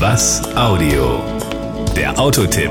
Was Audio? Der Autotipp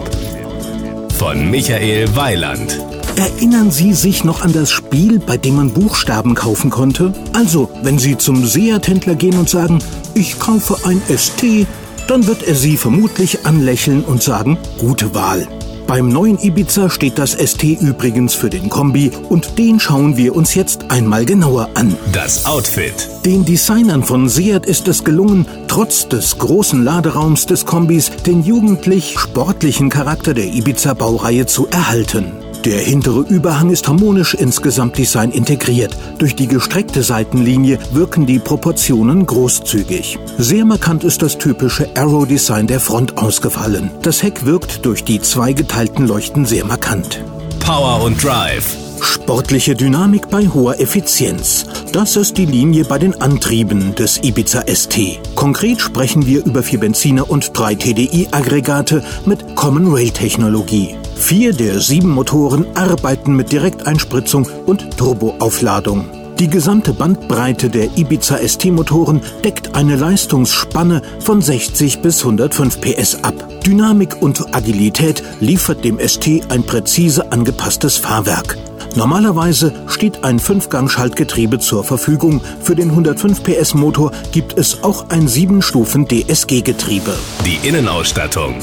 von Michael Weiland. Erinnern Sie sich noch an das Spiel, bei dem man Buchstaben kaufen konnte? Also, wenn Sie zum Seat-Händler gehen und sagen, ich kaufe ein ST, dann wird er Sie vermutlich anlächeln und sagen, gute Wahl. Beim neuen Ibiza steht das ST übrigens für den Kombi und den schauen wir uns jetzt einmal genauer an. Das Outfit. Den Designern von Seat ist es gelungen, trotz des großen Laderaums des Kombis den jugendlich sportlichen Charakter der Ibiza-Baureihe zu erhalten. Der hintere Überhang ist harmonisch ins Gesamtdesign integriert. Durch die gestreckte Seitenlinie wirken die Proportionen großzügig. Sehr markant ist das typische Arrow-Design der Front ausgefallen. Das Heck wirkt durch die zwei geteilten Leuchten sehr markant. Power und Drive. Sportliche Dynamik bei hoher Effizienz. Das ist die Linie bei den Antrieben des Ibiza ST. Konkret sprechen wir über vier Benziner und drei TDI-Aggregate mit Common Rail Technologie. Vier der sieben Motoren arbeiten mit Direkteinspritzung und Turboaufladung. Die gesamte Bandbreite der Ibiza ST-Motoren deckt eine Leistungsspanne von 60 bis 105 PS ab. Dynamik und Agilität liefert dem ST ein präzise angepasstes Fahrwerk. Normalerweise steht ein Fünfgang-Schaltgetriebe zur Verfügung. Für den 105 PS Motor gibt es auch ein 7-Stufen DSG-Getriebe. Die Innenausstattung.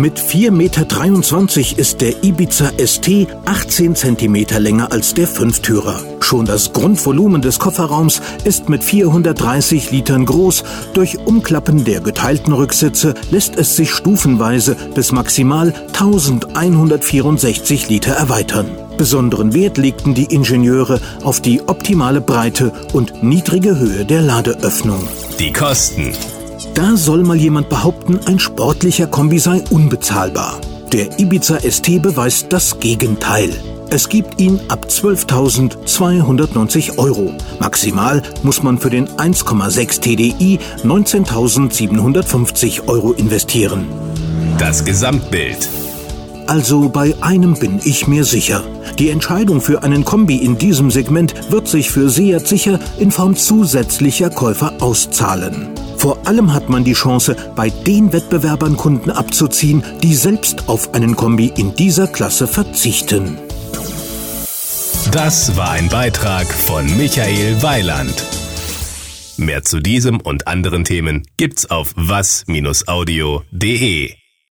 Mit 4,23 Meter ist der Ibiza ST 18 cm länger als der Fünftürer. Schon das Grundvolumen des Kofferraums ist mit 430 Litern groß. Durch Umklappen der geteilten Rücksitze lässt es sich stufenweise bis maximal 1164 Liter erweitern. Besonderen Wert legten die Ingenieure auf die optimale Breite und niedrige Höhe der Ladeöffnung. Die Kosten. Da soll mal jemand behaupten, ein sportlicher Kombi sei unbezahlbar. Der Ibiza ST beweist das Gegenteil. Es gibt ihn ab 12.290 Euro. Maximal muss man für den 1,6 TDI 19.750 Euro investieren. Das Gesamtbild. Also bei einem bin ich mir sicher. Die Entscheidung für einen Kombi in diesem Segment wird sich für Seat sicher in Form zusätzlicher Käufer auszahlen. Vor allem hat man die Chance, bei den Wettbewerbern Kunden abzuziehen, die selbst auf einen Kombi in dieser Klasse verzichten. Das war ein Beitrag von Michael Weiland. Mehr zu diesem und anderen Themen gibt's auf was-audio.de.